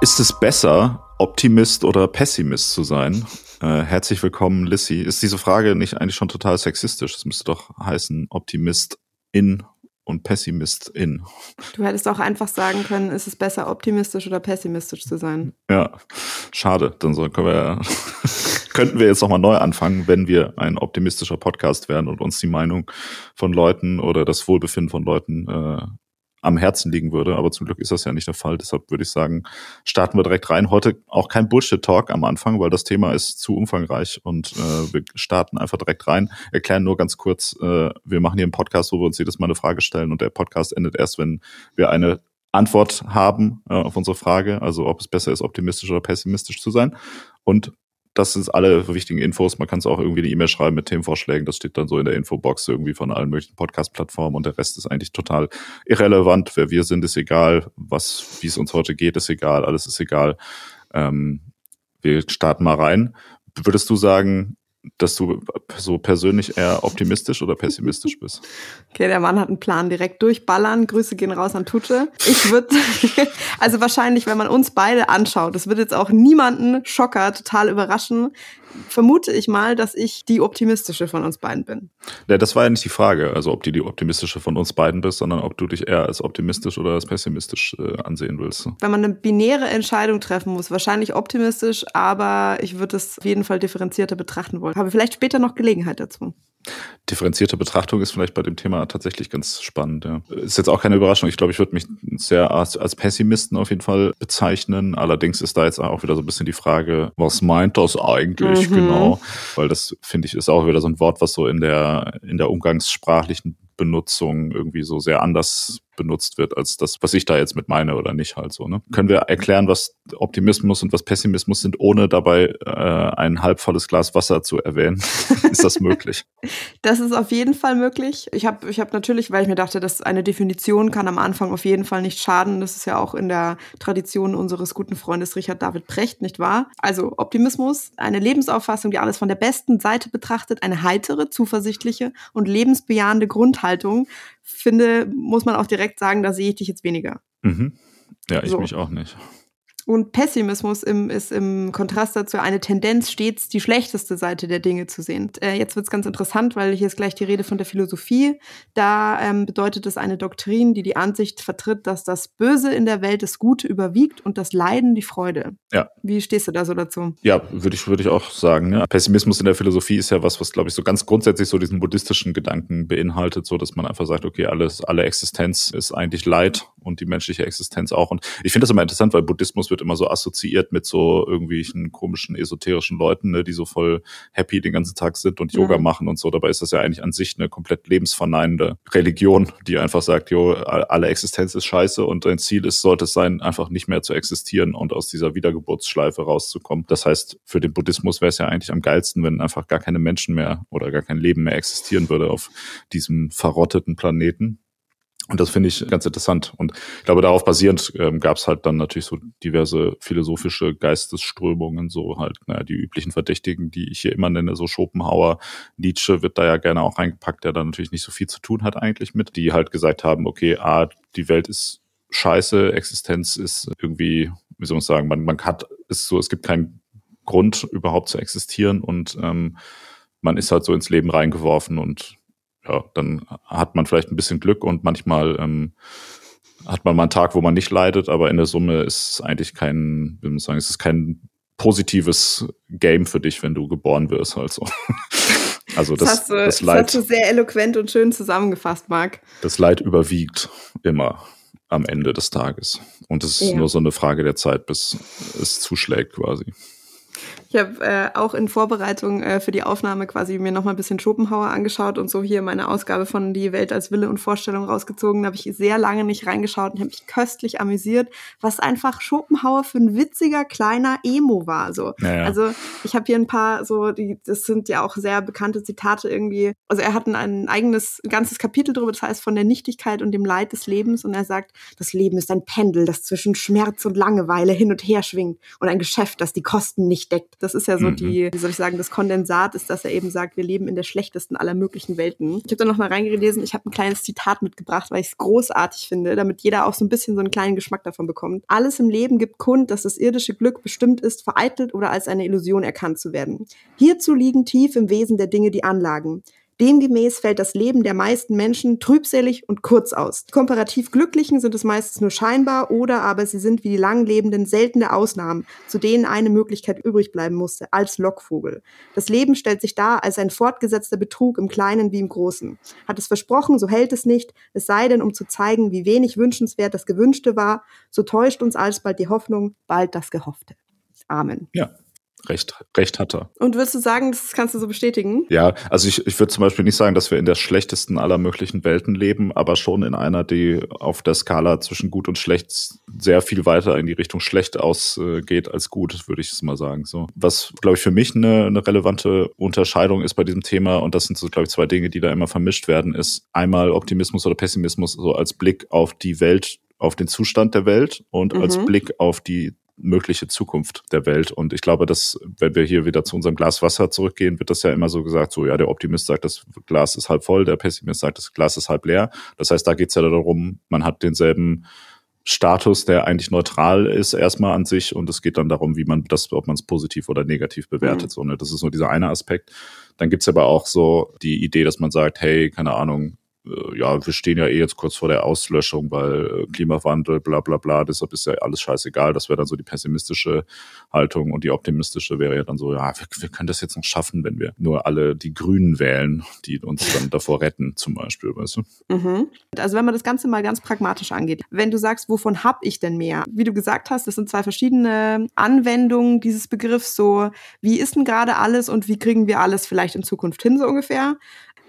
Ist es besser, Optimist oder Pessimist zu sein? Äh, herzlich willkommen, Lissy. Ist diese Frage nicht eigentlich schon total sexistisch? Es müsste doch heißen Optimist in und Pessimist in. Du hättest auch einfach sagen können, ist es besser, optimistisch oder pessimistisch zu sein? Ja, schade. Dann können wir, könnten wir jetzt nochmal neu anfangen, wenn wir ein optimistischer Podcast wären und uns die Meinung von Leuten oder das Wohlbefinden von Leuten äh, am Herzen liegen würde. Aber zum Glück ist das ja nicht der Fall. Deshalb würde ich sagen, starten wir direkt rein. Heute auch kein Bullshit-Talk am Anfang, weil das Thema ist zu umfangreich und äh, wir starten einfach direkt rein. Erklären nur ganz kurz, äh, wir machen hier einen Podcast, wo wir uns jedes Mal eine Frage stellen und der Podcast endet erst, wenn wir eine Antwort haben äh, auf unsere Frage, also ob es besser ist, optimistisch oder pessimistisch zu sein. Und das sind alle wichtigen Infos. Man kann es auch irgendwie eine E-Mail schreiben mit Themenvorschlägen. Das steht dann so in der Infobox irgendwie von allen möglichen Podcast-Plattformen und der Rest ist eigentlich total irrelevant. Wer wir sind, ist egal. Was, wie es uns heute geht, ist egal. Alles ist egal. Ähm, wir starten mal rein. Würdest du sagen, dass du so persönlich eher optimistisch oder pessimistisch bist. Okay, der Mann hat einen Plan direkt durchballern. Grüße gehen raus an Tutsche. Ich würde, also wahrscheinlich, wenn man uns beide anschaut, das wird jetzt auch niemanden Schocker total überraschen, vermute ich mal, dass ich die optimistische von uns beiden bin. Ja, das war ja nicht die Frage, also ob du die optimistische von uns beiden bist, sondern ob du dich eher als optimistisch oder als pessimistisch äh, ansehen willst. Wenn man eine binäre Entscheidung treffen muss, wahrscheinlich optimistisch, aber ich würde es auf jeden Fall differenzierter betrachten wollen. Habe vielleicht später noch Gelegenheit dazu. Differenzierte Betrachtung ist vielleicht bei dem Thema tatsächlich ganz spannend. Ja. Ist jetzt auch keine Überraschung. Ich glaube, ich würde mich sehr als, als Pessimisten auf jeden Fall bezeichnen. Allerdings ist da jetzt auch wieder so ein bisschen die Frage, was meint das eigentlich mhm. genau? Weil das finde ich ist auch wieder so ein Wort, was so in der in der umgangssprachlichen Benutzung irgendwie so sehr anders benutzt wird, als das, was ich da jetzt mit meine oder nicht halt so. Ne? Können wir erklären, was Optimismus und was Pessimismus sind, ohne dabei äh, ein halbvolles Glas Wasser zu erwähnen? ist das möglich? Das ist auf jeden Fall möglich. Ich habe ich hab natürlich, weil ich mir dachte, dass eine Definition kann am Anfang auf jeden Fall nicht schaden. Das ist ja auch in der Tradition unseres guten Freundes Richard David Precht, nicht wahr? Also Optimismus, eine Lebensauffassung, die alles von der besten Seite betrachtet, eine heitere, zuversichtliche und lebensbejahende Grundhaltung, finde, muss man auch direkt sagen, da sehe ich dich jetzt weniger. Mhm. Ja, ich so. mich auch nicht. Und Pessimismus im, ist im Kontrast dazu eine Tendenz, stets die schlechteste Seite der Dinge zu sehen. Äh, jetzt wird es ganz interessant, weil hier ist gleich die Rede von der Philosophie. Da ähm, bedeutet es eine Doktrin, die die Ansicht vertritt, dass das Böse in der Welt das Gute überwiegt und das Leiden die Freude. Ja. Wie stehst du da so dazu? Ja, würde ich, würde ich auch sagen. Ja. Pessimismus in der Philosophie ist ja was, was, glaube ich, so ganz grundsätzlich so diesen buddhistischen Gedanken beinhaltet, so dass man einfach sagt, okay, alles, alle Existenz ist eigentlich Leid und die menschliche Existenz auch. Und ich finde das immer interessant, weil Buddhismus wird immer so assoziiert mit so irgendwelchen komischen esoterischen Leuten, ne, die so voll happy den ganzen Tag sind und Yoga mhm. machen und so. Dabei ist das ja eigentlich an sich eine komplett lebensverneinende Religion, die einfach sagt, jo, alle Existenz ist scheiße und dein Ziel ist, sollte es sein, einfach nicht mehr zu existieren und aus dieser Wiedergeburtsschleife rauszukommen. Das heißt, für den Buddhismus wäre es ja eigentlich am geilsten, wenn einfach gar keine Menschen mehr oder gar kein Leben mehr existieren würde auf diesem verrotteten Planeten. Und das finde ich ganz interessant. Und ich glaube, darauf basierend ähm, gab es halt dann natürlich so diverse philosophische Geistesströmungen, so halt naja, die üblichen Verdächtigen, die ich hier immer nenne, so Schopenhauer, Nietzsche wird da ja gerne auch reingepackt, der da natürlich nicht so viel zu tun hat eigentlich mit, die halt gesagt haben, okay, ah, die Welt ist scheiße, Existenz ist irgendwie, wie soll man sagen, man, man hat, ist so, es gibt keinen Grund überhaupt zu existieren und ähm, man ist halt so ins Leben reingeworfen und ja, dann hat man vielleicht ein bisschen Glück und manchmal ähm, hat man mal einen Tag, wo man nicht leidet, aber in der Summe ist es eigentlich kein, wie man sagen, es ist kein positives Game für dich, wenn du geboren wirst, halt so. Also das, das, hast du, das Leid. Das hast du sehr eloquent und schön zusammengefasst, Marc. Das Leid überwiegt immer am Ende des Tages. Und es ist ja. nur so eine Frage der Zeit, bis es zuschlägt quasi. Ich habe äh, auch in Vorbereitung äh, für die Aufnahme quasi mir noch mal ein bisschen Schopenhauer angeschaut und so hier meine Ausgabe von Die Welt als Wille und Vorstellung rausgezogen. Da habe ich sehr lange nicht reingeschaut und habe mich köstlich amüsiert, was einfach Schopenhauer für ein witziger kleiner Emo war. So. Ja, Also ich habe hier ein paar so, die, das sind ja auch sehr bekannte Zitate irgendwie. Also er hat ein, ein eigenes, ein ganzes Kapitel darüber, das heißt von der Nichtigkeit und dem Leid des Lebens und er sagt, das Leben ist ein Pendel, das zwischen Schmerz und Langeweile hin und her schwingt und ein Geschäft, das die Kosten nicht deckt. Das ist ja so mhm. die, wie soll ich sagen, das Kondensat ist, dass er eben sagt, wir leben in der schlechtesten aller möglichen Welten. Ich habe da noch mal reingelesen, ich habe ein kleines Zitat mitgebracht, weil ich es großartig finde, damit jeder auch so ein bisschen so einen kleinen Geschmack davon bekommt. Alles im Leben gibt Kund, dass das irdische Glück bestimmt ist, vereitelt oder als eine Illusion erkannt zu werden. Hierzu liegen tief im Wesen der Dinge die Anlagen. Demgemäß fällt das Leben der meisten Menschen trübselig und kurz aus. Die komparativ Glücklichen sind es meistens nur scheinbar oder aber sie sind wie die Langlebenden seltene Ausnahmen, zu denen eine Möglichkeit übrig bleiben musste, als Lockvogel. Das Leben stellt sich dar als ein fortgesetzter Betrug im Kleinen wie im Großen. Hat es versprochen, so hält es nicht, es sei denn, um zu zeigen, wie wenig wünschenswert das Gewünschte war, so täuscht uns alsbald die Hoffnung, bald das Gehoffte. Amen. Ja, Recht, recht hat er. Und würdest du sagen, das kannst du so bestätigen? Ja, also ich, ich würde zum Beispiel nicht sagen, dass wir in der schlechtesten aller möglichen Welten leben, aber schon in einer, die auf der Skala zwischen gut und schlecht sehr viel weiter in die Richtung schlecht ausgeht als gut, würde ich es mal sagen. So. Was, glaube ich, für mich eine, eine relevante Unterscheidung ist bei diesem Thema, und das sind so, glaube ich, zwei Dinge, die da immer vermischt werden, ist einmal Optimismus oder Pessimismus so als Blick auf die Welt auf den Zustand der Welt und mhm. als Blick auf die mögliche Zukunft der Welt. Und ich glaube, dass, wenn wir hier wieder zu unserem Glas Wasser zurückgehen, wird das ja immer so gesagt, so ja, der Optimist sagt, das Glas ist halb voll, der Pessimist sagt, das Glas ist halb leer. Das heißt, da geht es ja darum, man hat denselben Status, der eigentlich neutral ist, erstmal an sich. Und es geht dann darum, wie man das, ob man es positiv oder negativ bewertet. Mhm. So, ne? Das ist nur dieser eine Aspekt. Dann gibt's aber auch so die Idee, dass man sagt, hey, keine Ahnung, ja, wir stehen ja eh jetzt kurz vor der Auslöschung, weil äh, Klimawandel, bla bla bla, deshalb ist ja alles scheißegal. Das wäre dann so die pessimistische Haltung und die optimistische wäre ja dann so, ja, wir, wir können das jetzt noch schaffen, wenn wir nur alle die Grünen wählen, die uns dann davor retten, zum Beispiel, weißt du? Mhm. Also wenn man das Ganze mal ganz pragmatisch angeht, wenn du sagst, wovon hab ich denn mehr? Wie du gesagt hast, das sind zwei verschiedene Anwendungen dieses Begriffs, so wie ist denn gerade alles und wie kriegen wir alles vielleicht in Zukunft hin, so ungefähr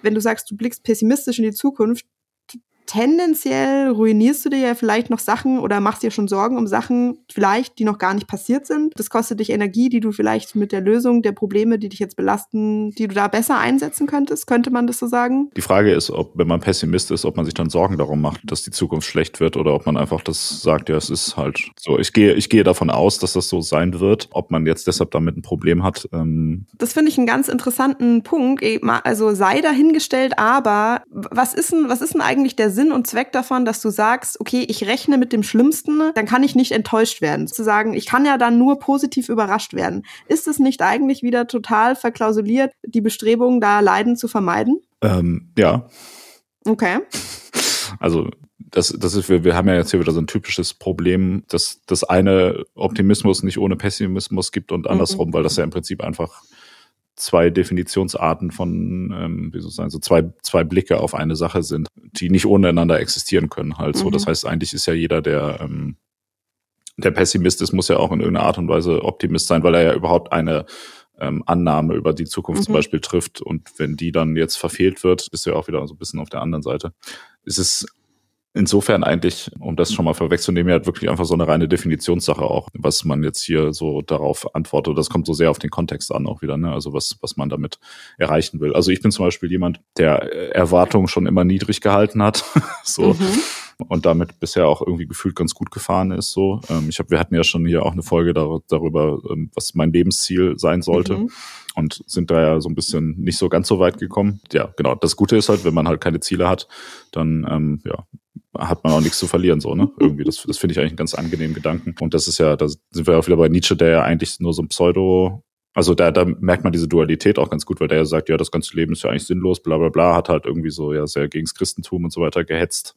wenn du sagst, du blickst pessimistisch in die Zukunft, tendenziell ruinierst du dir ja vielleicht noch Sachen oder machst dir schon Sorgen um Sachen vielleicht, die noch gar nicht passiert sind. Das kostet dich Energie, die du vielleicht mit der Lösung der Probleme, die dich jetzt belasten, die du da besser einsetzen könntest. Könnte man das so sagen? Die Frage ist, ob, wenn man Pessimist ist, ob man sich dann Sorgen darum macht, dass die Zukunft schlecht wird oder ob man einfach das sagt, ja, es ist halt so. Ich gehe, ich gehe davon aus, dass das so sein wird. Ob man jetzt deshalb damit ein Problem hat. Ähm das finde ich einen ganz interessanten Punkt. Also sei dahingestellt, aber was ist denn, was ist denn eigentlich der Sinn und Zweck davon, dass du sagst, okay, ich rechne mit dem Schlimmsten, dann kann ich nicht enttäuscht werden. Zu sagen, ich kann ja dann nur positiv überrascht werden. Ist es nicht eigentlich wieder total verklausuliert, die Bestrebungen, da Leiden zu vermeiden? Ähm, ja. Okay. Also das, das ist, wir, wir haben ja jetzt hier wieder so ein typisches Problem, dass das eine Optimismus nicht ohne Pessimismus gibt und andersrum, mhm. weil das ja im Prinzip einfach zwei Definitionsarten von, ähm, wie soll ich sagen, so zwei, zwei Blicke auf eine Sache sind, die nicht ohne einander existieren können. Halt so. Mhm. Das heißt, eigentlich ist ja jeder, der, ähm, der Pessimist ist, muss ja auch in irgendeiner Art und Weise Optimist sein, weil er ja überhaupt eine ähm, Annahme über die Zukunft mhm. zum Beispiel trifft. Und wenn die dann jetzt verfehlt wird, bist du ja auch wieder so ein bisschen auf der anderen Seite. Es ist insofern eigentlich, um das schon mal vorwegzunehmen, ja wirklich einfach so eine reine Definitionssache auch, was man jetzt hier so darauf antwortet. Das kommt so sehr auf den Kontext an auch wieder, ne? Also was, was man damit erreichen will. Also ich bin zum Beispiel jemand, der Erwartungen schon immer niedrig gehalten hat. so. Mhm und damit bisher auch irgendwie gefühlt ganz gut gefahren ist. So, ähm, ich habe, wir hatten ja schon hier auch eine Folge dar darüber, ähm, was mein Lebensziel sein sollte. Mhm. Und sind da ja so ein bisschen nicht so ganz so weit gekommen. Ja, genau. Das Gute ist halt, wenn man halt keine Ziele hat, dann ähm, ja, hat man auch nichts zu verlieren, so, ne? Irgendwie. Das, das finde ich eigentlich einen ganz angenehmen Gedanken. Und das ist ja, da sind wir auch wieder bei Nietzsche, der ja eigentlich nur so ein Pseudo also da, da merkt man diese Dualität auch ganz gut, weil der ja sagt, ja, das ganze Leben ist ja eigentlich sinnlos, bla bla bla, hat halt irgendwie so ja sehr gegens Christentum und so weiter gehetzt.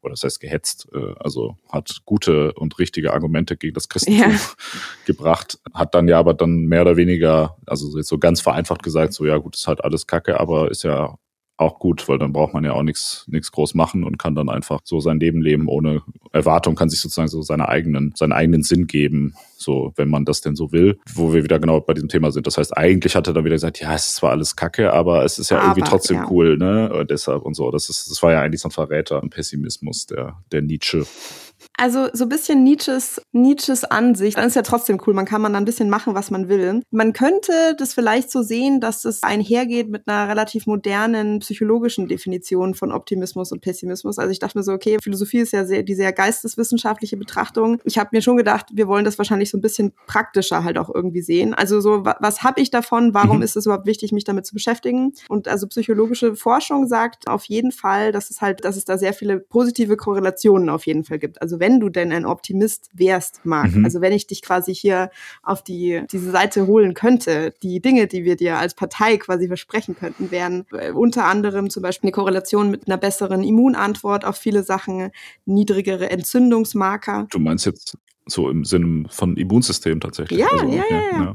Oder das heißt gehetzt, äh, also hat gute und richtige Argumente gegen das Christentum ja. gebracht, hat dann ja aber dann mehr oder weniger, also jetzt so ganz vereinfacht gesagt, so ja gut, ist halt alles Kacke, aber ist ja auch gut, weil dann braucht man ja auch nichts nichts groß machen und kann dann einfach so sein Leben leben ohne Erwartung, kann sich sozusagen so seine eigenen seinen eigenen Sinn geben, so wenn man das denn so will, wo wir wieder genau bei diesem Thema sind. Das heißt, eigentlich hat er dann wieder gesagt, ja, es ist zwar alles Kacke, aber es ist ja aber, irgendwie trotzdem ja. cool, ne? Und deshalb und so. Das ist das war ja eigentlich so ein Verräter, ein Pessimismus der der Nietzsche. Also so ein bisschen Nietzsches, Nietzsches Ansicht, dann ist ja trotzdem cool. Man kann man ein bisschen machen, was man will. Man könnte das vielleicht so sehen, dass es einhergeht mit einer relativ modernen psychologischen Definition von Optimismus und Pessimismus. Also ich dachte mir so, okay, Philosophie ist ja sehr, die sehr geisteswissenschaftliche Betrachtung. Ich habe mir schon gedacht, wir wollen das wahrscheinlich so ein bisschen praktischer halt auch irgendwie sehen. Also so, was habe ich davon? Warum mhm. ist es überhaupt wichtig, mich damit zu beschäftigen? Und also psychologische Forschung sagt auf jeden Fall, dass es halt, dass es da sehr viele positive Korrelationen auf jeden Fall gibt. Also wenn du denn ein Optimist wärst, Marc, mhm. also wenn ich dich quasi hier auf die, diese Seite holen könnte, die Dinge, die wir dir als Partei quasi versprechen könnten, wären äh, unter anderem zum Beispiel eine Korrelation mit einer besseren Immunantwort auf viele Sachen, niedrigere Entzündungsmarker. Du meinst jetzt so im Sinne von Immunsystem tatsächlich? Ja, also, okay, ja, ja, ja.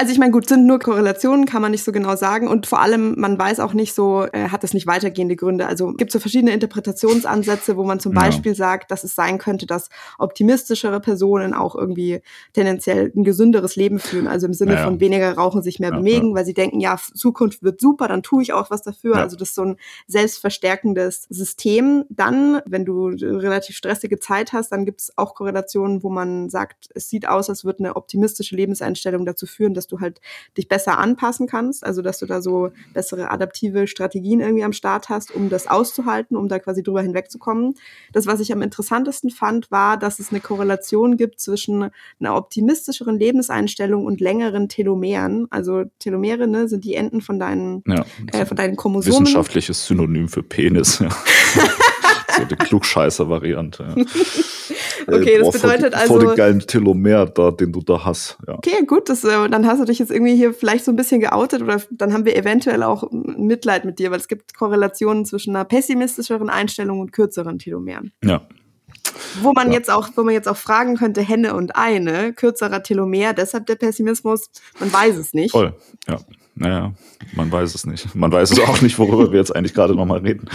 Also ich meine, gut, sind nur Korrelationen, kann man nicht so genau sagen. Und vor allem, man weiß auch nicht so, äh, hat es nicht weitergehende Gründe. Also gibt so verschiedene Interpretationsansätze, wo man zum ja. Beispiel sagt, dass es sein könnte, dass optimistischere Personen auch irgendwie tendenziell ein gesünderes Leben führen. Also im Sinne ja, von weniger rauchen, sich mehr bewegen, weil sie denken, ja, Zukunft wird super, dann tue ich auch was dafür. Also das ist so ein selbstverstärkendes System. Dann, wenn du relativ stressige Zeit hast, dann gibt es auch Korrelationen, wo man sagt, es sieht aus, als würde eine optimistische Lebenseinstellung dazu führen, dass du halt dich besser anpassen kannst, also dass du da so bessere adaptive Strategien irgendwie am Start hast, um das auszuhalten, um da quasi drüber hinwegzukommen. Das, was ich am interessantesten fand, war, dass es eine Korrelation gibt zwischen einer optimistischeren Lebenseinstellung und längeren Telomeren. Also Telomere ne, sind die Enden von deinen, ja, äh, von deinen Chromosomen. Wissenschaftliches Synonym für Penis. Ja. so die Klugscheißer-Variante. Ja. Okay, das bedeutet also. Vor den geilen Telomer da, den du da hast. Ja. Okay, gut, das, äh, dann hast du dich jetzt irgendwie hier vielleicht so ein bisschen geoutet oder dann haben wir eventuell auch Mitleid mit dir, weil es gibt Korrelationen zwischen einer pessimistischeren Einstellung und kürzeren Telomeren. Ja. Wo man ja. jetzt auch, wo man jetzt auch fragen könnte, Henne und Eine, kürzerer Telomer, deshalb der Pessimismus, man weiß es nicht. Voll, ja. Naja, man weiß es nicht. Man weiß es auch nicht, worüber wir jetzt eigentlich gerade nochmal reden.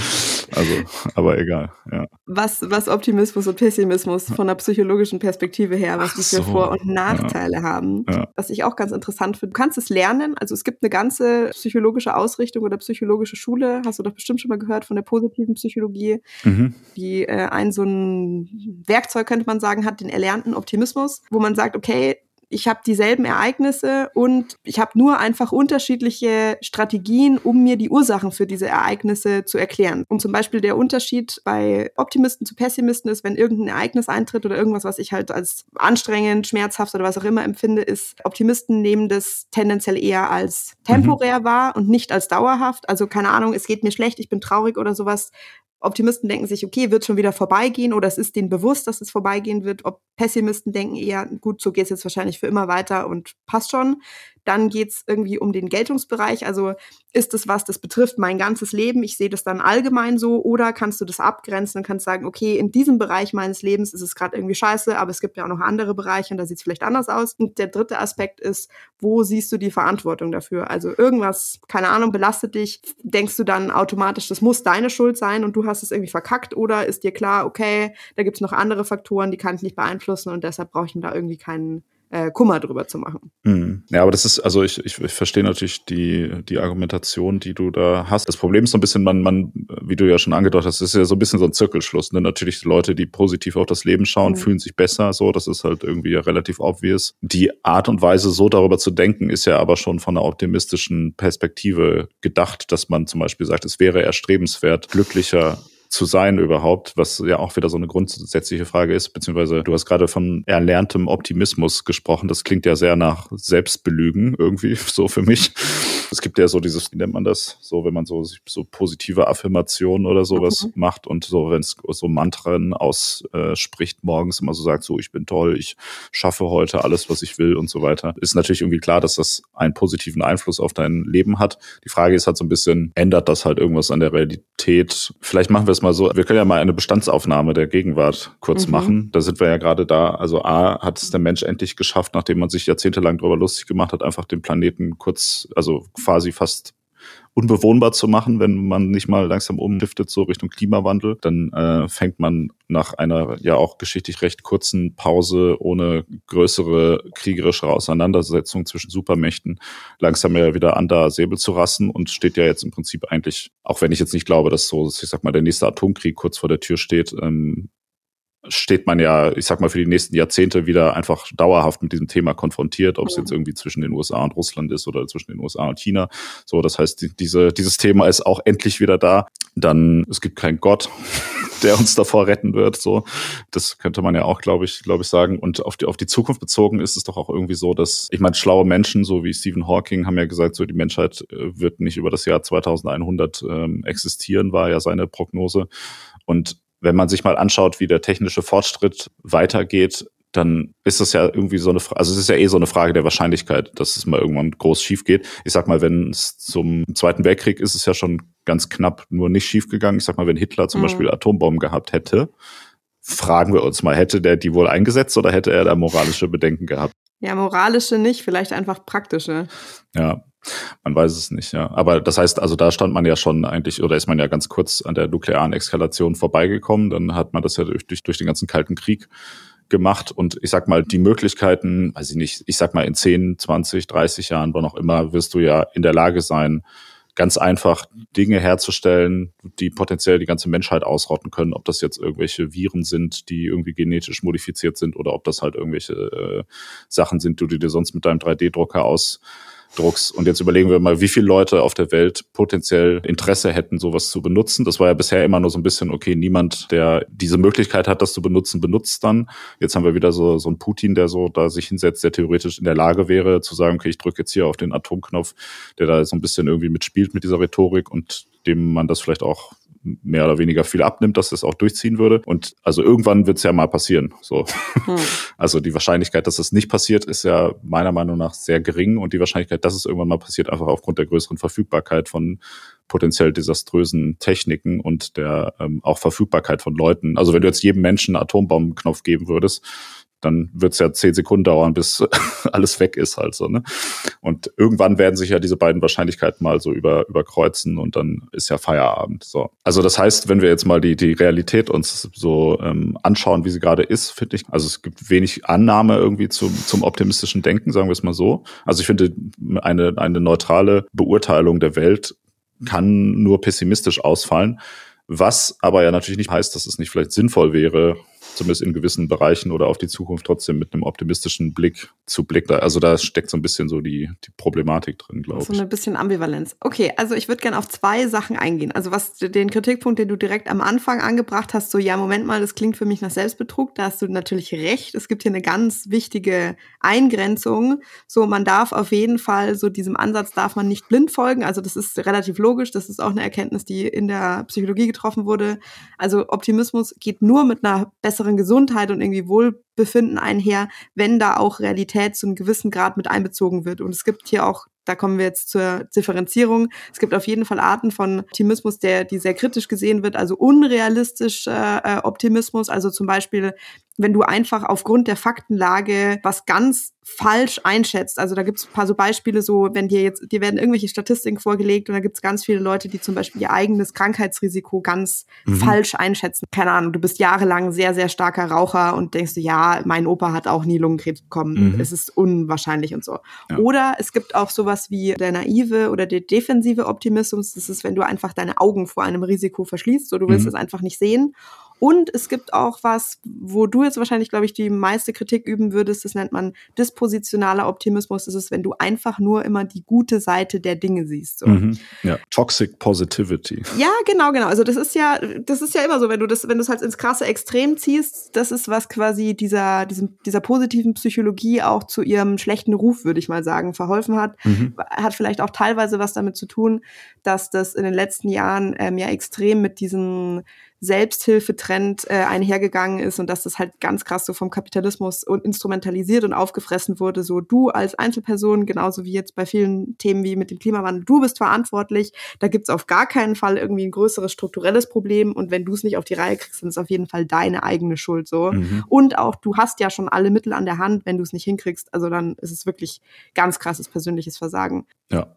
Also, aber egal, ja. Was, was Optimismus und Pessimismus von der psychologischen Perspektive her, was Ach die für so. Vor- und Nachteile ja. haben. Ja. Was ich auch ganz interessant finde. Du kannst es lernen. Also es gibt eine ganze psychologische Ausrichtung oder psychologische Schule. Hast du doch bestimmt schon mal gehört von der positiven Psychologie, mhm. die äh, ein so ein Werkzeug, könnte man sagen, hat, den erlernten Optimismus, wo man sagt, okay, ich habe dieselben Ereignisse und ich habe nur einfach unterschiedliche Strategien, um mir die Ursachen für diese Ereignisse zu erklären. Und zum Beispiel der Unterschied bei Optimisten zu Pessimisten ist, wenn irgendein Ereignis eintritt oder irgendwas, was ich halt als anstrengend, schmerzhaft oder was auch immer empfinde, ist, Optimisten nehmen das tendenziell eher als temporär mhm. wahr und nicht als dauerhaft. Also keine Ahnung, es geht mir schlecht, ich bin traurig oder sowas. Optimisten denken sich, okay, wird schon wieder vorbeigehen oder es ist denen bewusst, dass es vorbeigehen wird. Ob Pessimisten denken eher, gut, so geht es jetzt wahrscheinlich für immer weiter und passt schon. Dann geht's irgendwie um den Geltungsbereich. Also ist es was, das betrifft mein ganzes Leben? Ich sehe das dann allgemein so. Oder kannst du das abgrenzen und kannst sagen, okay, in diesem Bereich meines Lebens ist es gerade irgendwie scheiße, aber es gibt ja auch noch andere Bereiche und da sieht es vielleicht anders aus. Und der dritte Aspekt ist, wo siehst du die Verantwortung dafür? Also irgendwas, keine Ahnung, belastet dich. Denkst du dann automatisch, das muss deine Schuld sein und du hast es irgendwie verkackt? Oder ist dir klar, okay, da gibt's noch andere Faktoren, die kann ich nicht beeinflussen und deshalb brauche ich mir da irgendwie keinen äh, Kummer drüber zu machen. Mhm. Ja, aber das ist, also ich, ich, ich verstehe natürlich die, die Argumentation, die du da hast. Das Problem ist so ein bisschen, man, man, wie du ja schon angedeutet hast, ist ja so ein bisschen so ein Zirkelschluss. Ne? Natürlich Leute, die positiv auf das Leben schauen, mhm. fühlen sich besser, so, das ist halt irgendwie ja relativ obvious. Die Art und Weise, so darüber zu denken, ist ja aber schon von einer optimistischen Perspektive gedacht, dass man zum Beispiel sagt, es wäre erstrebenswert, glücklicher zu sein überhaupt, was ja auch wieder so eine grundsätzliche Frage ist, beziehungsweise du hast gerade von erlerntem Optimismus gesprochen. Das klingt ja sehr nach Selbstbelügen irgendwie, so für mich. Es gibt ja so dieses, wie nennt man das, so wenn man so, so positive Affirmationen oder sowas mhm. macht und so, wenn es so Mantren ausspricht äh, morgens immer so sagt, so ich bin toll, ich schaffe heute alles, was ich will und so weiter. Ist natürlich irgendwie klar, dass das einen positiven Einfluss auf dein Leben hat. Die Frage ist halt so ein bisschen, ändert das halt irgendwas an der Realität? Vielleicht machen wir es mal so, wir können ja mal eine Bestandsaufnahme der Gegenwart kurz mhm. machen. Da sind wir ja gerade da. Also A, hat es der Mensch endlich geschafft, nachdem man sich jahrzehntelang darüber lustig gemacht hat, einfach den Planeten kurz, also quasi fast unbewohnbar zu machen, wenn man nicht mal langsam umstiftet, so Richtung Klimawandel. Dann äh, fängt man nach einer ja auch geschichtlich recht kurzen Pause ohne größere kriegerische Auseinandersetzung zwischen Supermächten langsam ja wieder an, da Säbel zu rassen und steht ja jetzt im Prinzip eigentlich, auch wenn ich jetzt nicht glaube, dass so, ich sag mal, der nächste Atomkrieg kurz vor der Tür steht, ähm, steht man ja, ich sag mal, für die nächsten Jahrzehnte wieder einfach dauerhaft mit diesem Thema konfrontiert, ob es jetzt irgendwie zwischen den USA und Russland ist oder zwischen den USA und China. So, das heißt, diese, dieses Thema ist auch endlich wieder da. Dann, es gibt keinen Gott, der uns davor retten wird. So, das könnte man ja auch, glaube ich, glaube ich, sagen. Und auf die, auf die Zukunft bezogen ist es doch auch irgendwie so, dass, ich meine, schlaue Menschen, so wie Stephen Hawking, haben ja gesagt, so die Menschheit äh, wird nicht über das Jahr 2100 ähm, existieren, war ja seine Prognose. Und wenn man sich mal anschaut, wie der technische Fortschritt weitergeht, dann ist das ja irgendwie so eine Frage, also es ist ja eh so eine Frage der Wahrscheinlichkeit, dass es mal irgendwann groß schief geht. Ich sag mal, wenn es zum Zweiten Weltkrieg ist es ja schon ganz knapp nur nicht schief gegangen. Ich sag mal, wenn Hitler zum mhm. Beispiel Atombomben gehabt hätte, fragen wir uns mal, hätte der die wohl eingesetzt oder hätte er da moralische Bedenken gehabt? Ja, moralische nicht, vielleicht einfach praktische. Ja, man weiß es nicht, ja. Aber das heißt, also da stand man ja schon eigentlich, oder ist man ja ganz kurz an der nuklearen Eskalation vorbeigekommen. Dann hat man das ja durch, durch, durch den ganzen Kalten Krieg gemacht. Und ich sag mal, die Möglichkeiten, weiß ich nicht, ich sag mal, in 10, 20, 30 Jahren, wann auch immer, wirst du ja in der Lage sein, ganz einfach Dinge herzustellen, die potenziell die ganze Menschheit ausrotten können, ob das jetzt irgendwelche Viren sind, die irgendwie genetisch modifiziert sind oder ob das halt irgendwelche äh, Sachen sind, die du dir sonst mit deinem 3D-Drucker aus Drucks. Und jetzt überlegen wir mal, wie viele Leute auf der Welt potenziell Interesse hätten, sowas zu benutzen. Das war ja bisher immer nur so ein bisschen, okay, niemand, der diese Möglichkeit hat, das zu benutzen, benutzt dann. Jetzt haben wir wieder so, so einen Putin, der so da sich hinsetzt, der theoretisch in der Lage wäre, zu sagen, okay, ich drücke jetzt hier auf den Atomknopf, der da so ein bisschen irgendwie mitspielt mit dieser Rhetorik und dem man das vielleicht auch mehr oder weniger viel abnimmt, dass das auch durchziehen würde. Und also irgendwann wird es ja mal passieren. So. Hm. Also die Wahrscheinlichkeit, dass es nicht passiert, ist ja meiner Meinung nach sehr gering. Und die Wahrscheinlichkeit, dass es irgendwann mal passiert, einfach aufgrund der größeren Verfügbarkeit von potenziell desaströsen Techniken und der ähm, auch Verfügbarkeit von Leuten. Also wenn du jetzt jedem Menschen einen Atombombenknopf geben würdest, dann wird es ja zehn Sekunden dauern, bis alles weg ist halt so. Ne? Und irgendwann werden sich ja diese beiden Wahrscheinlichkeiten mal so über, überkreuzen und dann ist ja Feierabend. So. Also das heißt, wenn wir jetzt mal die, die Realität uns so ähm, anschauen, wie sie gerade ist, finde ich, also es gibt wenig Annahme irgendwie zum, zum optimistischen Denken, sagen wir es mal so. Also ich finde, eine, eine neutrale Beurteilung der Welt kann nur pessimistisch ausfallen. Was aber ja natürlich nicht heißt, dass es nicht vielleicht sinnvoll wäre, zumindest in gewissen Bereichen oder auf die Zukunft trotzdem mit einem optimistischen Blick zu blicken. Also da steckt so ein bisschen so die, die Problematik drin, glaube ich. So ein bisschen Ambivalenz. Okay, also ich würde gerne auf zwei Sachen eingehen. Also was den Kritikpunkt, den du direkt am Anfang angebracht hast, so ja, Moment mal, das klingt für mich nach Selbstbetrug, da hast du natürlich recht. Es gibt hier eine ganz wichtige Eingrenzung. So, man darf auf jeden Fall, so diesem Ansatz darf man nicht blind folgen. Also das ist relativ logisch. Das ist auch eine Erkenntnis, die in der Psychologie getroffen wurde. Also Optimismus geht nur mit einer besseren besseren Gesundheit und irgendwie Wohlbefinden einher, wenn da auch Realität zu einem gewissen Grad mit einbezogen wird. Und es gibt hier auch da kommen wir jetzt zur Differenzierung. Es gibt auf jeden Fall Arten von Optimismus, der, die sehr kritisch gesehen wird, also unrealistisch äh, Optimismus, also zum Beispiel wenn du einfach aufgrund der Faktenlage was ganz falsch einschätzt. Also da gibt es ein paar so Beispiele, so wenn dir jetzt, dir werden irgendwelche Statistiken vorgelegt und da gibt es ganz viele Leute, die zum Beispiel ihr eigenes Krankheitsrisiko ganz mhm. falsch einschätzen. Keine Ahnung, du bist jahrelang sehr, sehr starker Raucher und denkst du, ja, mein Opa hat auch nie Lungenkrebs bekommen. Mhm. Es ist unwahrscheinlich und so. Ja. Oder es gibt auch sowas wie der naive oder der defensive Optimismus. Das ist, wenn du einfach deine Augen vor einem Risiko verschließt, so du willst mhm. es einfach nicht sehen. Und es gibt auch was, wo du jetzt wahrscheinlich, glaube ich, die meiste Kritik üben würdest. Das nennt man dispositionaler Optimismus. Das ist, wenn du einfach nur immer die gute Seite der Dinge siehst. So. Mhm. Ja, Toxic Positivity. Ja, genau, genau. Also das ist ja, das ist ja immer so, wenn du das, wenn du es halt ins krasse Extrem ziehst, das ist was quasi dieser, diesem, dieser positiven Psychologie auch zu ihrem schlechten Ruf, würde ich mal sagen, verholfen hat. Mhm. Hat vielleicht auch teilweise was damit zu tun, dass das in den letzten Jahren ähm, ja extrem mit diesen Selbsthilfetrend äh, einhergegangen ist und dass das halt ganz krass so vom Kapitalismus und instrumentalisiert und aufgefressen wurde. So du als Einzelperson, genauso wie jetzt bei vielen Themen wie mit dem Klimawandel, du bist verantwortlich. Da gibt's auf gar keinen Fall irgendwie ein größeres strukturelles Problem und wenn du es nicht auf die Reihe kriegst, dann ist es auf jeden Fall deine eigene Schuld so. Mhm. Und auch du hast ja schon alle Mittel an der Hand, wenn du es nicht hinkriegst. Also dann ist es wirklich ganz krasses persönliches Versagen. Ja,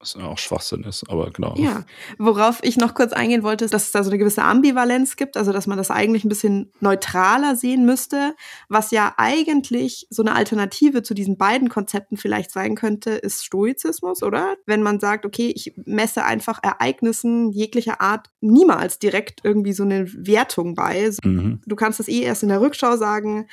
Was ja auch Schwachsinn ist, aber genau. Ja, worauf ich noch kurz eingehen wollte, ist, dass es da so eine gewisse Ambivalenz gibt, also dass man das eigentlich ein bisschen neutraler sehen müsste. Was ja eigentlich so eine Alternative zu diesen beiden Konzepten vielleicht sein könnte, ist Stoizismus, oder? Wenn man sagt, okay, ich messe einfach Ereignissen jeglicher Art niemals direkt irgendwie so eine Wertung bei. Mhm. Du kannst das eh erst in der Rückschau sagen,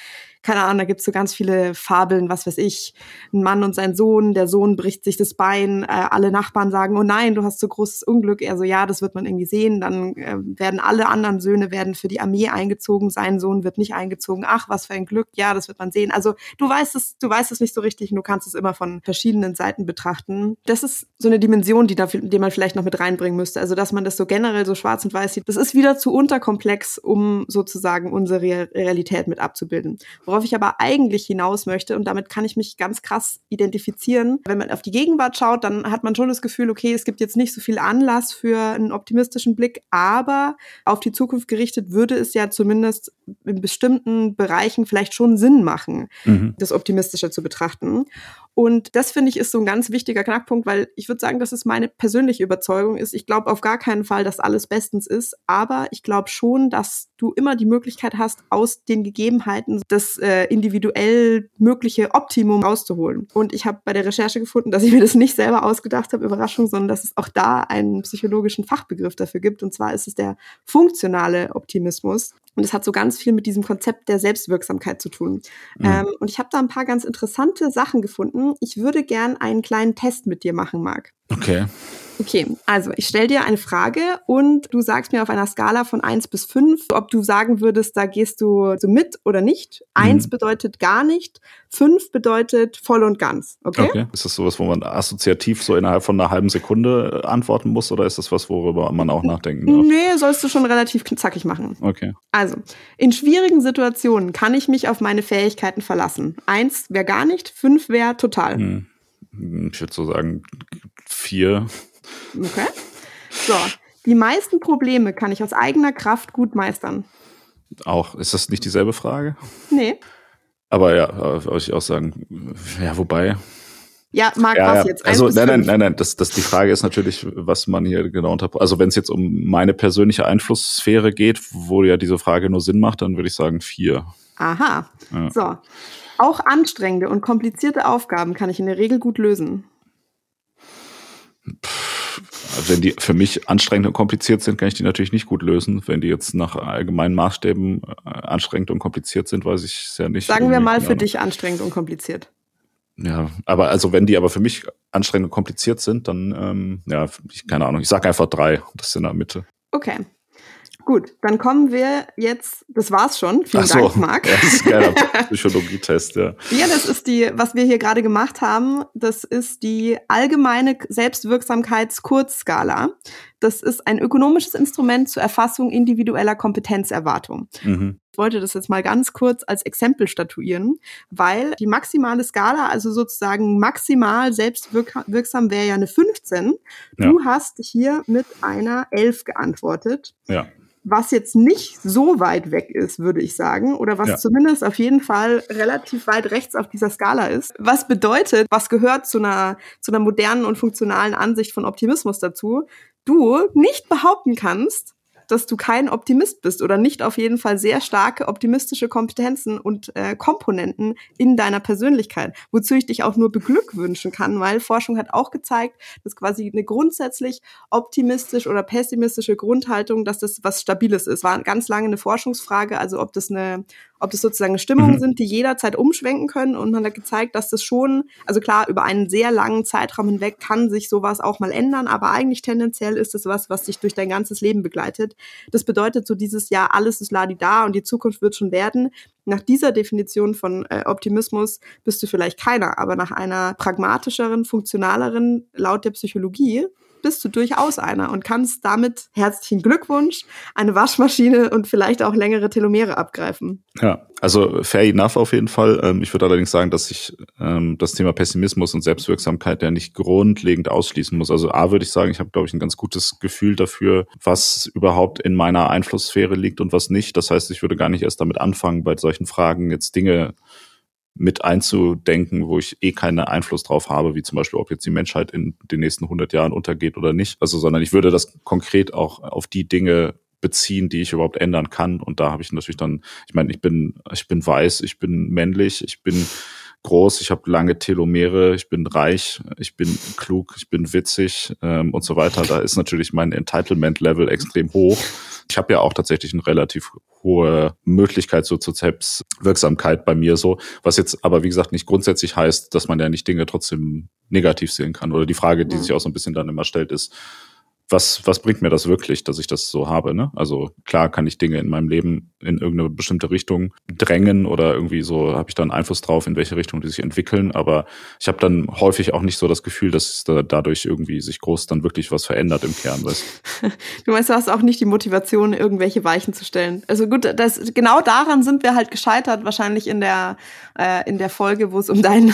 keine Ahnung, da gibt's so ganz viele Fabeln, was weiß ich, ein Mann und sein Sohn, der Sohn bricht sich das Bein, äh, alle Nachbarn sagen, oh nein, du hast so großes Unglück. Er so, ja, das wird man irgendwie sehen. Dann äh, werden alle anderen Söhne werden für die Armee eingezogen, sein Sohn wird nicht eingezogen. Ach, was für ein Glück, ja, das wird man sehen. Also du weißt es, du weißt es nicht so richtig und du kannst es immer von verschiedenen Seiten betrachten. Das ist so eine Dimension, die, da, die man vielleicht noch mit reinbringen müsste. Also dass man das so generell so schwarz und weiß sieht, das ist wieder zu unterkomplex, um sozusagen unsere Realität mit abzubilden. Worauf Worauf ich aber eigentlich hinaus möchte, und damit kann ich mich ganz krass identifizieren, wenn man auf die Gegenwart schaut, dann hat man schon das Gefühl, okay, es gibt jetzt nicht so viel Anlass für einen optimistischen Blick, aber auf die Zukunft gerichtet würde es ja zumindest in bestimmten Bereichen vielleicht schon Sinn machen, mhm. das optimistischer zu betrachten. Und das finde ich ist so ein ganz wichtiger Knackpunkt, weil ich würde sagen, dass es meine persönliche Überzeugung ist. Ich glaube auf gar keinen Fall, dass alles bestens ist, aber ich glaube schon, dass du immer die Möglichkeit hast, aus den Gegebenheiten das äh, individuell mögliche Optimum rauszuholen. Und ich habe bei der Recherche gefunden, dass ich mir das nicht selber ausgedacht habe, Überraschung, sondern dass es auch da einen psychologischen Fachbegriff dafür gibt. Und zwar ist es der funktionale Optimismus. Und es hat so ganz viel mit diesem Konzept der Selbstwirksamkeit zu tun. Mhm. Ähm, und ich habe da ein paar ganz interessante Sachen gefunden. Ich würde gern einen kleinen Test mit dir machen, Marc. Okay. Okay, also ich stelle dir eine Frage und du sagst mir auf einer Skala von eins bis fünf, ob du sagen würdest, da gehst du so mit oder nicht. Eins mhm. bedeutet gar nicht, fünf bedeutet voll und ganz. Okay? okay. Ist das sowas, wo man assoziativ so innerhalb von einer halben Sekunde äh, antworten muss oder ist das was, worüber man auch nachdenken darf? Nee, sollst du schon relativ zackig machen. Okay. Also, in schwierigen Situationen kann ich mich auf meine Fähigkeiten verlassen. Eins wäre gar nicht, fünf wäre total. Hm. Ich würde so sagen, vier. Okay. So. Die meisten Probleme kann ich aus eigener Kraft gut meistern. Auch, ist das nicht dieselbe Frage? Nee. Aber ja, würde ich auch sagen, ja, wobei. Ja, Marc, ja, was jetzt? Also, nein, nein, nein, nein, das, das, die Frage ist natürlich, was man hier genau unter, also wenn es jetzt um meine persönliche Einflusssphäre geht, wo ja diese Frage nur Sinn macht, dann würde ich sagen vier. Aha. Ja. So. Auch anstrengende und komplizierte Aufgaben kann ich in der Regel gut lösen. Also wenn die für mich anstrengend und kompliziert sind, kann ich die natürlich nicht gut lösen. Wenn die jetzt nach allgemeinen Maßstäben äh, anstrengend und kompliziert sind, weiß ich es ja nicht. Sagen wir mal für dich anstrengend und kompliziert. Ja, aber also wenn die aber für mich anstrengend und kompliziert sind, dann ähm, ja, ich, keine Ahnung. Ich sage einfach drei. Das ist in der Mitte. Okay. Gut, dann kommen wir jetzt, das war's schon. Vielen so, Dank, Marc. Ja, das ist ein Psychologietest, ja. Ja, das ist die, was wir hier gerade gemacht haben, das ist die allgemeine Selbstwirksamkeitskurzskala. Das ist ein ökonomisches Instrument zur Erfassung individueller Kompetenzerwartung. Mhm. Ich wollte das jetzt mal ganz kurz als Exempel statuieren, weil die maximale Skala, also sozusagen maximal selbstwirksam wäre ja eine 15. Du ja. hast hier mit einer 11 geantwortet. Ja was jetzt nicht so weit weg ist, würde ich sagen, oder was ja. zumindest auf jeden Fall relativ weit rechts auf dieser Skala ist. Was bedeutet, was gehört zu einer, zu einer modernen und funktionalen Ansicht von Optimismus dazu? Du nicht behaupten kannst, dass du kein Optimist bist oder nicht auf jeden Fall sehr starke optimistische Kompetenzen und äh, Komponenten in deiner Persönlichkeit, wozu ich dich auch nur beglückwünschen kann, weil Forschung hat auch gezeigt, dass quasi eine grundsätzlich optimistisch oder pessimistische Grundhaltung, dass das was Stabiles ist. War ganz lange eine Forschungsfrage, also ob das eine ob das sozusagen Stimmungen mhm. sind, die jederzeit umschwenken können. Und man hat gezeigt, dass das schon, also klar, über einen sehr langen Zeitraum hinweg kann sich sowas auch mal ändern, aber eigentlich tendenziell ist es was, was dich durch dein ganzes Leben begleitet. Das bedeutet so dieses Jahr, alles ist ladi da und die Zukunft wird schon werden. Nach dieser Definition von äh, Optimismus bist du vielleicht keiner, aber nach einer pragmatischeren, funktionaleren, laut der Psychologie, bist du durchaus einer und kannst damit herzlichen Glückwunsch, eine Waschmaschine und vielleicht auch längere Telomere abgreifen. Ja, also fair enough auf jeden Fall. Ähm, ich würde allerdings sagen, dass ich ähm, das Thema Pessimismus und Selbstwirksamkeit ja nicht grundlegend ausschließen muss. Also A würde ich sagen, ich habe, glaube ich, ein ganz gutes Gefühl dafür, was überhaupt in meiner Einflusssphäre liegt und was nicht. Das heißt, ich würde gar nicht erst damit anfangen, bei solchen Fragen jetzt Dinge mit einzudenken, wo ich eh keinen Einfluss drauf habe, wie zum Beispiel, ob jetzt die Menschheit in den nächsten 100 Jahren untergeht oder nicht. Also, sondern ich würde das konkret auch auf die Dinge beziehen, die ich überhaupt ändern kann. Und da habe ich natürlich dann, ich meine, ich bin, ich bin weiß, ich bin männlich, ich bin groß, ich habe lange Telomere, ich bin reich, ich bin klug, ich bin witzig ähm, und so weiter. Da ist natürlich mein Entitlement-Level extrem hoch. Ich habe ja auch tatsächlich eine relativ hohe Möglichkeit so zur Selbstwirksamkeit bei mir so, was jetzt aber wie gesagt nicht grundsätzlich heißt, dass man ja nicht Dinge trotzdem negativ sehen kann. Oder die Frage, die sich auch so ein bisschen dann immer stellt, ist, was, was bringt mir das wirklich, dass ich das so habe? Ne? Also klar kann ich Dinge in meinem Leben in irgendeine bestimmte Richtung drängen oder irgendwie so habe ich dann Einfluss drauf, in welche Richtung die sich entwickeln. Aber ich habe dann häufig auch nicht so das Gefühl, dass da dadurch irgendwie sich groß dann wirklich was verändert im Kern. Weißt? Du meinst, du hast auch nicht die Motivation, irgendwelche Weichen zu stellen. Also gut, das, genau daran sind wir halt gescheitert, wahrscheinlich in der, äh, in der Folge, wo es um dein,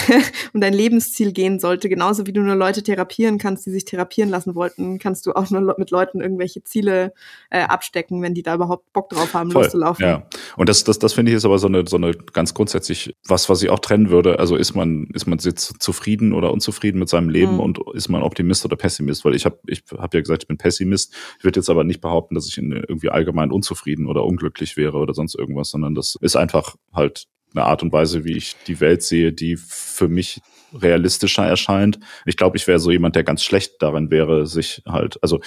um dein Lebensziel gehen sollte. Genauso wie du nur Leute therapieren kannst, die sich therapieren lassen wollten, kannst du auch nur mit Leuten irgendwelche Ziele äh, abstecken, wenn die da überhaupt Bock drauf haben, Voll, loszulaufen. Ja. Und das, das, das finde ich ist aber so eine, so eine ganz grundsätzlich was, was ich auch trennen würde. Also ist man, ist man jetzt zufrieden oder unzufrieden mit seinem Leben mhm. und ist man Optimist oder Pessimist? Weil ich habe ich hab ja gesagt, ich bin Pessimist. Ich würde jetzt aber nicht behaupten, dass ich irgendwie allgemein unzufrieden oder unglücklich wäre oder sonst irgendwas, sondern das ist einfach halt eine Art und Weise, wie ich die Welt sehe, die für mich realistischer erscheint. Ich glaube, ich wäre so jemand, der ganz schlecht darin wäre, sich halt, also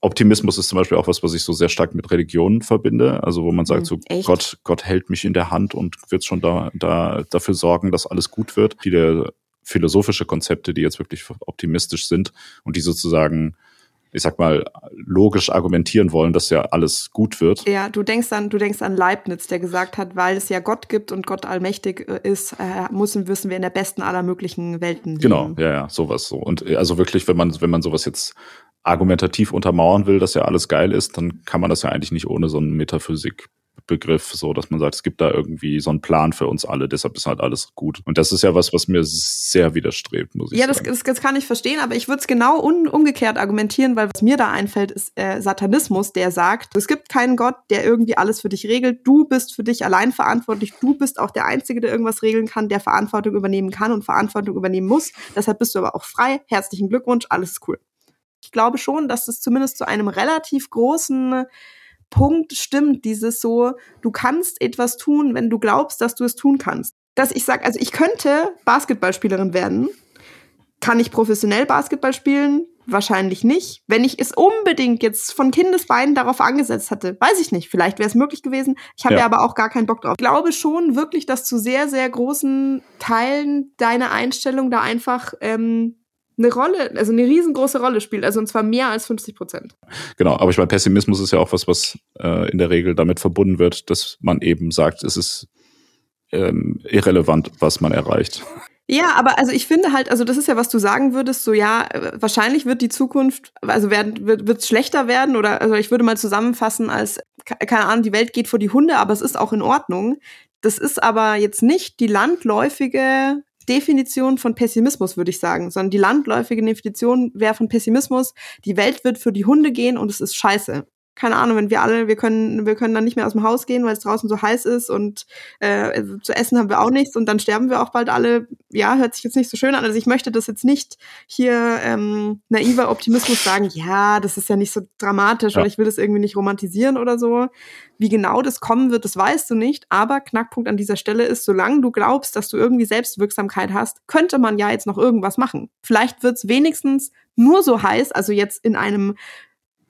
Optimismus ist zum Beispiel auch was, was ich so sehr stark mit Religionen verbinde. Also wo man sagt, so Echt? Gott, Gott hält mich in der Hand und wird schon da, da dafür sorgen, dass alles gut wird. Viele philosophische Konzepte, die jetzt wirklich optimistisch sind und die sozusagen ich sag mal, logisch argumentieren wollen, dass ja alles gut wird. Ja, du denkst an, du denkst an Leibniz, der gesagt hat, weil es ja Gott gibt und Gott allmächtig äh, ist, äh, müssen, müssen wir in der besten aller möglichen Welten genau, leben. Genau, ja, ja, sowas so. Und äh, also wirklich, wenn man, wenn man sowas jetzt argumentativ untermauern will, dass ja alles geil ist, dann kann man das ja eigentlich nicht ohne so einen Metaphysik Begriff, so dass man sagt, es gibt da irgendwie so einen Plan für uns alle, deshalb ist halt alles gut. Und das ist ja was, was mir sehr widerstrebt, muss ich ja, sagen. Ja, das, das, kann ich verstehen, aber ich würde es genau un, umgekehrt argumentieren, weil was mir da einfällt, ist äh, Satanismus, der sagt, es gibt keinen Gott, der irgendwie alles für dich regelt. Du bist für dich allein verantwortlich. Du bist auch der Einzige, der irgendwas regeln kann, der Verantwortung übernehmen kann und Verantwortung übernehmen muss. Deshalb bist du aber auch frei. Herzlichen Glückwunsch, alles ist cool. Ich glaube schon, dass das zumindest zu einem relativ großen Punkt stimmt, dieses so, du kannst etwas tun, wenn du glaubst, dass du es tun kannst. Dass ich sage, also ich könnte Basketballspielerin werden. Kann ich professionell Basketball spielen? Wahrscheinlich nicht. Wenn ich es unbedingt jetzt von Kindesbeinen darauf angesetzt hatte, weiß ich nicht. Vielleicht wäre es möglich gewesen. Ich habe ja. ja. aber auch gar keinen Bock drauf. Ich glaube schon wirklich, dass zu sehr, sehr großen Teilen deine Einstellung da einfach ähm, eine Rolle, also eine riesengroße Rolle spielt, also und zwar mehr als 50 Prozent. Genau, aber ich meine, Pessimismus ist ja auch was, was äh, in der Regel damit verbunden wird, dass man eben sagt, es ist ähm, irrelevant, was man erreicht. Ja, aber also ich finde halt, also das ist ja, was du sagen würdest, so ja, wahrscheinlich wird die Zukunft, also werden, wird wird schlechter werden oder also ich würde mal zusammenfassen als, keine Ahnung, die Welt geht vor die Hunde, aber es ist auch in Ordnung. Das ist aber jetzt nicht die landläufige Definition von Pessimismus, würde ich sagen, sondern die landläufige Definition wäre von Pessimismus, die Welt wird für die Hunde gehen und es ist scheiße keine Ahnung, wenn wir alle, wir können, wir können dann nicht mehr aus dem Haus gehen, weil es draußen so heiß ist und äh, zu essen haben wir auch nichts und dann sterben wir auch bald alle. Ja, hört sich jetzt nicht so schön an. Also ich möchte das jetzt nicht hier ähm, naiver Optimismus sagen, ja, das ist ja nicht so dramatisch ja. oder ich will das irgendwie nicht romantisieren oder so. Wie genau das kommen wird, das weißt du nicht. Aber Knackpunkt an dieser Stelle ist, solange du glaubst, dass du irgendwie Selbstwirksamkeit hast, könnte man ja jetzt noch irgendwas machen. Vielleicht wird's wenigstens nur so heiß, also jetzt in einem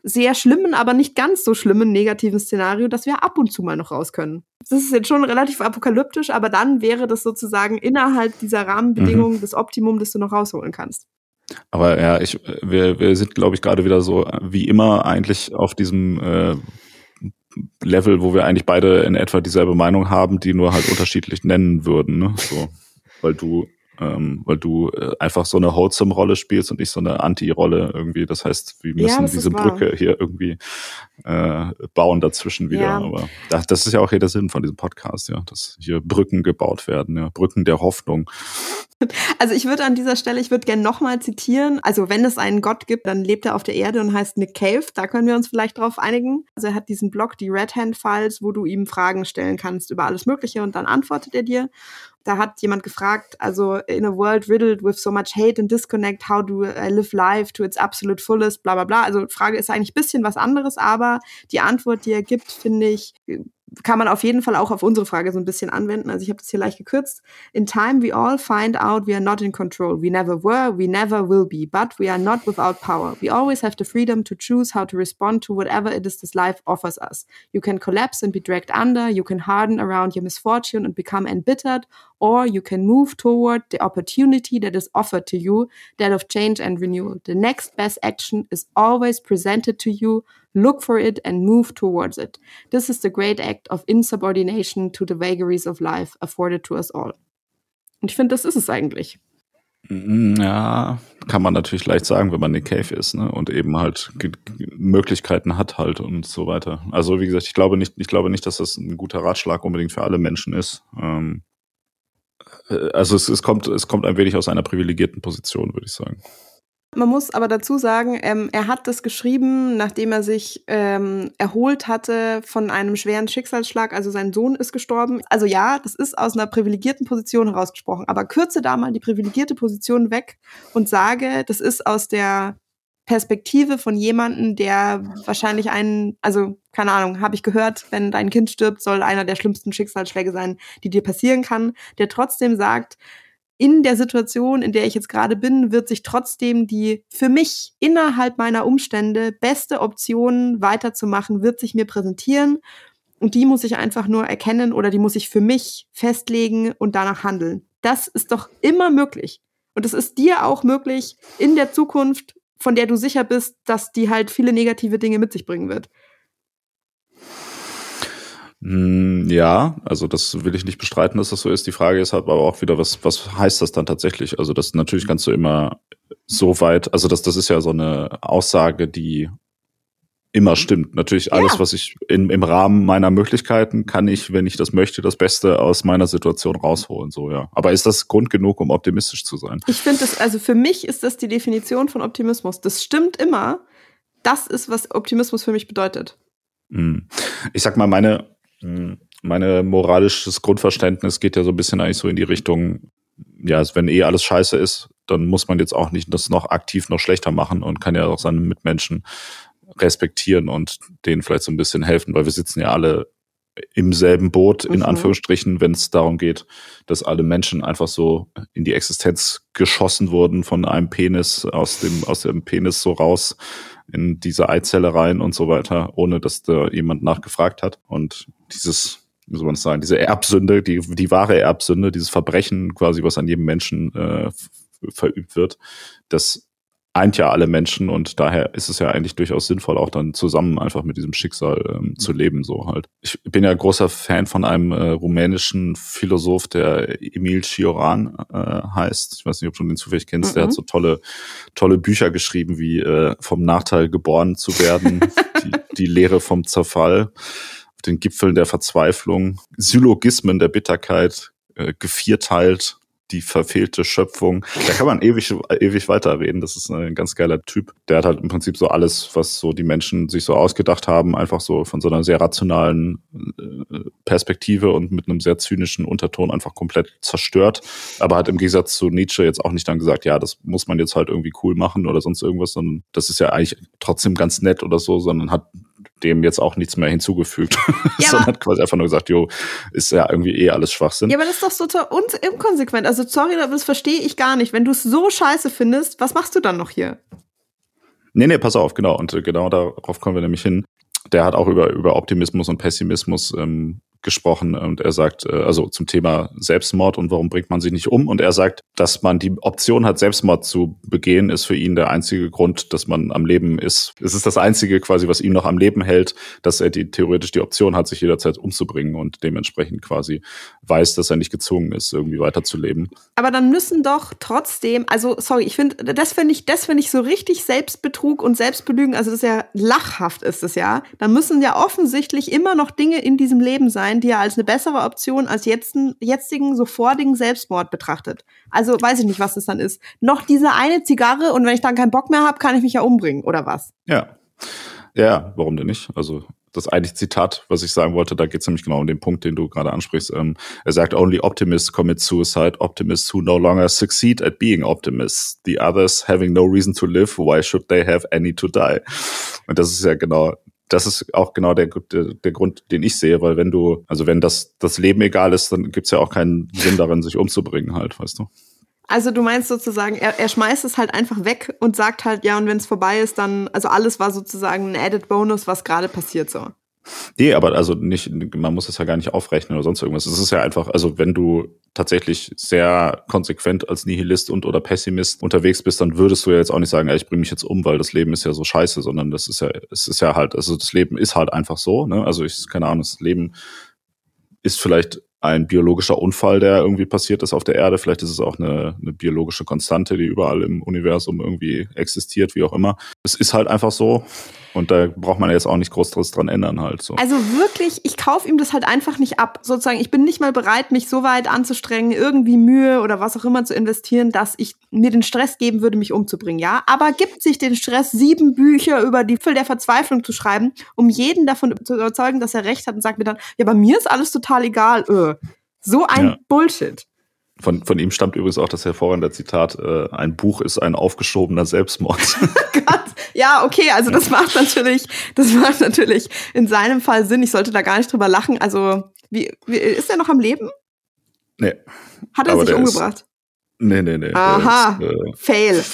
sehr schlimmen, aber nicht ganz so schlimmen negativen Szenario, dass wir ab und zu mal noch raus können. Das ist jetzt schon relativ apokalyptisch, aber dann wäre das sozusagen innerhalb dieser Rahmenbedingungen mhm. das Optimum, das du noch rausholen kannst. Aber ja, ich, wir, wir sind, glaube ich, gerade wieder so wie immer eigentlich auf diesem äh, Level, wo wir eigentlich beide in etwa dieselbe Meinung haben, die nur halt unterschiedlich nennen würden. Ne? So, weil du ähm, weil du äh, einfach so eine Wholesome-Rolle spielst und nicht so eine Anti-Rolle irgendwie. Das heißt, wir müssen ja, diese Brücke hier irgendwie äh, bauen dazwischen wieder. Ja. Aber das, das ist ja auch hier der Sinn von diesem Podcast, ja, dass hier Brücken gebaut werden, ja, Brücken der Hoffnung. Also ich würde an dieser Stelle, ich würde gerne nochmal zitieren. Also wenn es einen Gott gibt, dann lebt er auf der Erde und heißt Nick Cave. Da können wir uns vielleicht drauf einigen. Also er hat diesen Blog, die Red Hand Files, wo du ihm Fragen stellen kannst über alles Mögliche und dann antwortet er dir da hat jemand gefragt, also in a world riddled with so much hate and disconnect, how do I live life to its absolute fullest, bla bla bla. Also Frage ist eigentlich bisschen was anderes, aber die Antwort, die er gibt, finde ich, kann man auf jeden Fall auch auf unsere Frage so ein bisschen anwenden. Also ich habe das hier leicht gekürzt. In time we all find out we are not in control. We never were, we never will be, but we are not without power. We always have the freedom to choose how to respond to whatever it is this life offers us. You can collapse and be dragged under, you can harden around your misfortune and become embittered, or you can move toward the opportunity that is offered to you, that of change and renewal. The next best action is always presented to you look for it and move towards it. This is the great act of insubordination to the vagaries of life afforded to us all. Und ich finde, das ist es eigentlich. Mm, ja, kann man natürlich leicht sagen, wenn man in Cave ist, ne? Und eben halt Möglichkeiten hat halt und so weiter. Also wie gesagt, ich glaube nicht, ich glaube nicht, dass das ein guter Ratschlag unbedingt für alle Menschen ist. Ähm, äh, also es, es kommt, es kommt ein wenig aus einer privilegierten Position, würde ich sagen. Man muss aber dazu sagen, ähm, er hat das geschrieben, nachdem er sich ähm, erholt hatte von einem schweren Schicksalsschlag. Also sein Sohn ist gestorben. Also ja, das ist aus einer privilegierten Position herausgesprochen. Aber kürze da mal die privilegierte Position weg und sage, das ist aus der Perspektive von jemandem, der wahrscheinlich einen, also keine Ahnung, habe ich gehört, wenn dein Kind stirbt, soll einer der schlimmsten Schicksalsschläge sein, die dir passieren kann, der trotzdem sagt, in der Situation, in der ich jetzt gerade bin, wird sich trotzdem die für mich innerhalb meiner Umstände beste Option weiterzumachen, wird sich mir präsentieren. Und die muss ich einfach nur erkennen oder die muss ich für mich festlegen und danach handeln. Das ist doch immer möglich. Und es ist dir auch möglich in der Zukunft, von der du sicher bist, dass die halt viele negative Dinge mit sich bringen wird. Hm, ja, also das will ich nicht bestreiten, dass das so ist. Die Frage ist halt aber auch wieder, was, was heißt das dann tatsächlich? Also das natürlich kannst du immer so weit, also das, das ist ja so eine Aussage, die immer stimmt. Natürlich alles, ja. was ich in, im Rahmen meiner Möglichkeiten kann ich, wenn ich das möchte, das Beste aus meiner Situation rausholen, so, ja. Aber ist das Grund genug, um optimistisch zu sein? Ich finde das, also für mich ist das die Definition von Optimismus. Das stimmt immer. Das ist, was Optimismus für mich bedeutet. Hm. Ich sag mal, meine, meine moralisches Grundverständnis geht ja so ein bisschen eigentlich so in die Richtung, ja, wenn eh alles scheiße ist, dann muss man jetzt auch nicht das noch aktiv noch schlechter machen und kann ja auch seine Mitmenschen respektieren und denen vielleicht so ein bisschen helfen, weil wir sitzen ja alle im selben Boot, in mhm. Anführungsstrichen, wenn es darum geht, dass alle Menschen einfach so in die Existenz geschossen wurden von einem Penis aus dem, aus dem Penis so raus in diese Eizelle rein und so weiter, ohne dass da jemand nachgefragt hat. Und dieses, wie soll man das sagen, diese Erbsünde, die, die wahre Erbsünde, dieses Verbrechen quasi, was an jedem Menschen äh, verübt wird, das eint ja alle Menschen und daher ist es ja eigentlich durchaus sinnvoll, auch dann zusammen einfach mit diesem Schicksal ähm, zu leben, so halt. Ich bin ja großer Fan von einem äh, rumänischen Philosoph, der Emil Cioran äh, heißt. Ich weiß nicht, ob du den zufällig kennst. Mhm. Der hat mhm. so tolle, tolle Bücher geschrieben, wie äh, vom Nachteil geboren zu werden, die, die Lehre vom Zerfall, auf den Gipfeln der Verzweiflung, Syllogismen der Bitterkeit, äh, gevierteilt, die verfehlte Schöpfung. Da kann man ewig, ewig weiterreden. Das ist ein ganz geiler Typ. Der hat halt im Prinzip so alles, was so die Menschen sich so ausgedacht haben, einfach so von so einer sehr rationalen äh, Perspektive und mit einem sehr zynischen Unterton einfach komplett zerstört. Aber hat im Gegensatz zu Nietzsche jetzt auch nicht dann gesagt, ja, das muss man jetzt halt irgendwie cool machen oder sonst irgendwas, sondern das ist ja eigentlich trotzdem ganz nett oder so, sondern hat dem jetzt auch nichts mehr hinzugefügt, ja, sondern hat quasi einfach nur gesagt, jo, ist ja irgendwie eh alles Schwachsinn. Ja, aber das ist doch so un inkonsequent. Also sorry, das verstehe ich gar nicht. Wenn du es so scheiße findest, was machst du dann noch hier? Nee, nee, pass auf, genau. Und äh, genau darauf kommen wir nämlich hin. Der hat auch über, über Optimismus und Pessimismus ähm, gesprochen und er sagt, äh, also zum Thema Selbstmord und warum bringt man sich nicht um? Und er sagt, dass man die Option hat, Selbstmord zu begehen, ist für ihn der einzige Grund, dass man am Leben ist. Es ist das einzige quasi, was ihn noch am Leben hält, dass er die theoretisch die Option hat, sich jederzeit umzubringen und dementsprechend quasi weiß, dass er nicht gezwungen ist, irgendwie weiterzuleben. Aber dann müssen doch trotzdem, also sorry, ich finde, das finde ich, das ich so richtig Selbstbetrug und Selbstbelügen, also das ist ja lachhaft ist es ja. Dann müssen ja offensichtlich immer noch Dinge in diesem Leben sein, sein, die er als eine bessere Option als jetzigen, jetzigen sofortigen Selbstmord betrachtet. Also weiß ich nicht, was das dann ist. Noch diese eine Zigarre und wenn ich dann keinen Bock mehr habe, kann ich mich ja umbringen oder was? Ja. Ja, warum denn nicht? Also das eigentlich Zitat, was ich sagen wollte, da geht es nämlich genau um den Punkt, den du gerade ansprichst. Ähm, er sagt, only optimists commit suicide, optimists who no longer succeed at being optimists. The others having no reason to live, why should they have any to die? Und das ist ja genau das ist auch genau der, der, der Grund, den ich sehe, weil wenn du, also wenn das, das Leben egal ist, dann gibt's ja auch keinen Sinn darin, sich umzubringen halt, weißt du? Also du meinst sozusagen, er, er schmeißt es halt einfach weg und sagt halt, ja, und wenn es vorbei ist, dann, also alles war sozusagen ein Added Bonus, was gerade passiert so. Nee, aber also nicht, man muss es ja gar nicht aufrechnen oder sonst irgendwas. Es ist ja einfach, also wenn du tatsächlich sehr konsequent als Nihilist und oder Pessimist unterwegs bist, dann würdest du ja jetzt auch nicht sagen, ey, ich bringe mich jetzt um, weil das Leben ist ja so scheiße, sondern das ist ja, es ist ja halt, also das Leben ist halt einfach so, ne? Also ich, keine Ahnung, das Leben ist vielleicht ein biologischer Unfall, der irgendwie passiert ist auf der Erde. Vielleicht ist es auch eine, eine biologische Konstante, die überall im Universum irgendwie existiert, wie auch immer. Es ist halt einfach so. Und da braucht man jetzt auch nicht groß dran ändern halt so. Also wirklich, ich kaufe ihm das halt einfach nicht ab. Sozusagen, ich bin nicht mal bereit, mich so weit anzustrengen, irgendwie Mühe oder was auch immer zu investieren, dass ich mir den Stress geben würde, mich umzubringen, ja. Aber gibt sich den Stress, sieben Bücher über die Fülle der Verzweiflung zu schreiben, um jeden davon zu überzeugen, dass er recht hat und sagt mir dann, ja, bei mir ist alles total egal. Öh. So ein ja. Bullshit. Von, von ihm stammt übrigens auch das hervorragende Zitat, äh, ein Buch ist ein aufgeschobener Selbstmord. Gott, ja, okay, also das macht natürlich, das macht natürlich in seinem Fall Sinn. Ich sollte da gar nicht drüber lachen. Also, wie, wie ist er noch am Leben? Nee. Hat er sich umgebracht? Ist, nee, nee, nee. Aha, ist, äh, Fail.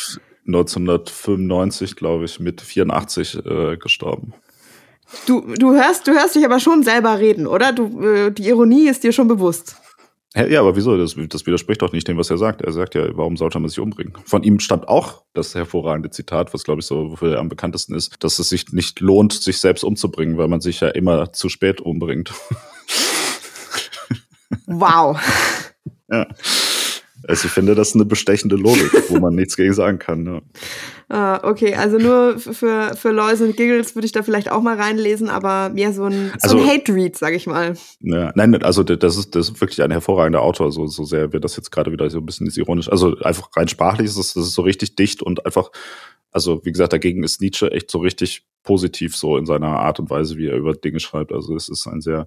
1995, glaube ich, mit 84 äh, gestorben. Du, du hörst, du hörst dich aber schon selber reden, oder? Du, äh, die Ironie ist dir schon bewusst. Ja, aber wieso? Das, das widerspricht doch nicht dem, was er sagt. Er sagt ja, warum sollte man sich umbringen? Von ihm stammt auch das hervorragende Zitat, was glaube ich so wofür er am bekanntesten ist, dass es sich nicht lohnt, sich selbst umzubringen, weil man sich ja immer zu spät umbringt. Wow. ja. Also ich finde, das ist eine bestechende Logik, wo man nichts gegen sagen kann. Ja. Ah, okay, also nur für, für Läuse und Giggles würde ich da vielleicht auch mal reinlesen, aber mehr so ein, so also, ein Hate-Read, sag ich mal. Ja, nein, also das ist, das ist wirklich ein hervorragender Autor, so, so sehr wird das jetzt gerade wieder so ein bisschen ironisch. Also einfach rein sprachlich ist es, das ist so richtig dicht und einfach, also wie gesagt, dagegen ist Nietzsche echt so richtig positiv so in seiner Art und Weise, wie er über Dinge schreibt. Also es ist ein sehr,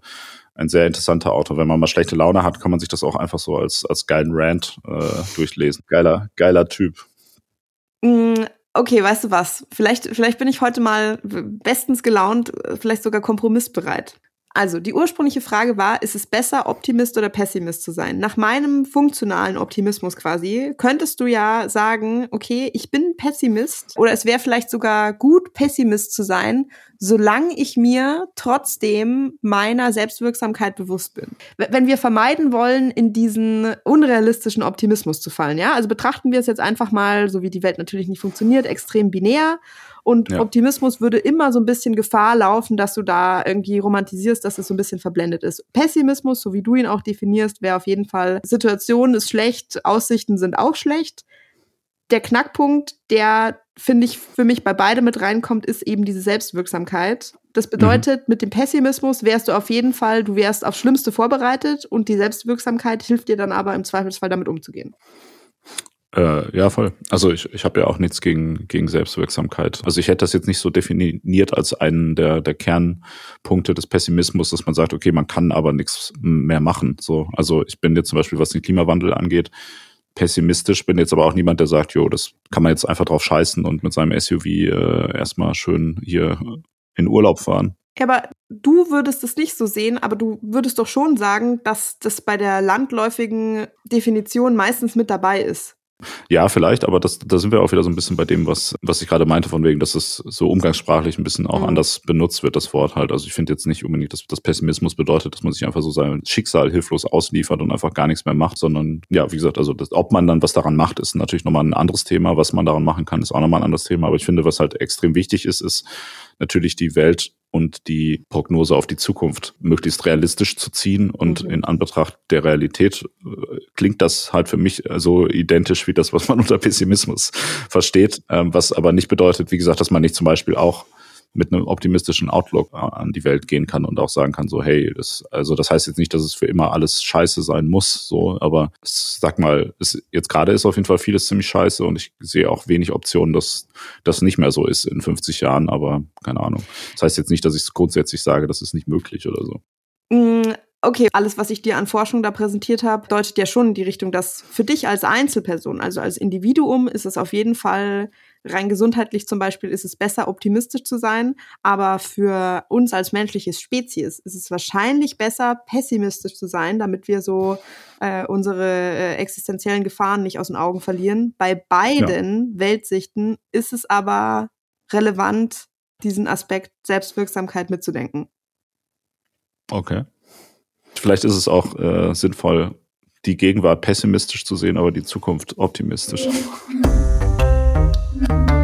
ein sehr interessanter Autor. Wenn man mal schlechte Laune hat, kann man sich das auch einfach so als, als geilen Rant äh, durchlesen. Geiler, geiler Typ. Mm, okay, weißt du was? Vielleicht, vielleicht bin ich heute mal bestens gelaunt, vielleicht sogar kompromissbereit. Also, die ursprüngliche Frage war, ist es besser, Optimist oder Pessimist zu sein? Nach meinem funktionalen Optimismus quasi, könntest du ja sagen, okay, ich bin Pessimist oder es wäre vielleicht sogar gut, Pessimist zu sein, solange ich mir trotzdem meiner Selbstwirksamkeit bewusst bin. Wenn wir vermeiden wollen, in diesen unrealistischen Optimismus zu fallen, ja, also betrachten wir es jetzt einfach mal, so wie die Welt natürlich nicht funktioniert, extrem binär und ja. Optimismus würde immer so ein bisschen Gefahr laufen, dass du da irgendwie romantisierst, dass es so ein bisschen verblendet ist. Pessimismus, so wie du ihn auch definierst, wäre auf jeden Fall, Situation ist schlecht, Aussichten sind auch schlecht. Der Knackpunkt, der finde ich für mich bei beide mit reinkommt, ist eben diese Selbstwirksamkeit. Das bedeutet, mhm. mit dem Pessimismus wärst du auf jeden Fall, du wärst aufs Schlimmste vorbereitet und die Selbstwirksamkeit hilft dir dann aber im Zweifelsfall damit umzugehen. Äh, ja, voll. Also ich, ich habe ja auch nichts gegen, gegen Selbstwirksamkeit. Also ich hätte das jetzt nicht so definiert als einen der, der Kernpunkte des Pessimismus, dass man sagt, okay, man kann aber nichts mehr machen. So, also ich bin jetzt zum Beispiel, was den Klimawandel angeht, pessimistisch, bin jetzt aber auch niemand, der sagt, jo, das kann man jetzt einfach drauf scheißen und mit seinem SUV äh, erstmal schön hier in Urlaub fahren. Ja, aber du würdest es nicht so sehen, aber du würdest doch schon sagen, dass das bei der landläufigen Definition meistens mit dabei ist. Ja, vielleicht, aber das, da sind wir auch wieder so ein bisschen bei dem, was, was ich gerade meinte, von wegen, dass es so umgangssprachlich ein bisschen auch mhm. anders benutzt wird, das Wort halt. Also ich finde jetzt nicht unbedingt, dass das Pessimismus bedeutet, dass man sich einfach so sein Schicksal hilflos ausliefert und einfach gar nichts mehr macht, sondern ja, wie gesagt, also das, ob man dann was daran macht, ist natürlich nochmal ein anderes Thema. Was man daran machen kann, ist auch nochmal ein anderes Thema. Aber ich finde, was halt extrem wichtig ist, ist natürlich die Welt und die Prognose auf die Zukunft möglichst realistisch zu ziehen. Und mhm. in Anbetracht der Realität äh, klingt das halt für mich so identisch wie das, was man unter Pessimismus versteht, ähm, was aber nicht bedeutet, wie gesagt, dass man nicht zum Beispiel auch mit einem optimistischen Outlook an die Welt gehen kann und auch sagen kann, so, hey, das, also das heißt jetzt nicht, dass es für immer alles scheiße sein muss, so, aber sag mal, es, jetzt gerade ist auf jeden Fall vieles ziemlich scheiße und ich sehe auch wenig Optionen, dass das nicht mehr so ist in 50 Jahren, aber keine Ahnung. Das heißt jetzt nicht, dass ich grundsätzlich sage, das ist nicht möglich oder so. Mm, okay, alles, was ich dir an Forschung da präsentiert habe, deutet ja schon in die Richtung, dass für dich als Einzelperson, also als Individuum, ist es auf jeden Fall rein gesundheitlich zum Beispiel ist es besser, optimistisch zu sein, aber für uns als menschliches Spezies ist es wahrscheinlich besser, pessimistisch zu sein, damit wir so äh, unsere äh, existenziellen Gefahren nicht aus den Augen verlieren. Bei beiden ja. Weltsichten ist es aber relevant, diesen Aspekt Selbstwirksamkeit mitzudenken. Okay. Vielleicht ist es auch äh, sinnvoll, die Gegenwart pessimistisch zu sehen, aber die Zukunft optimistisch. thank you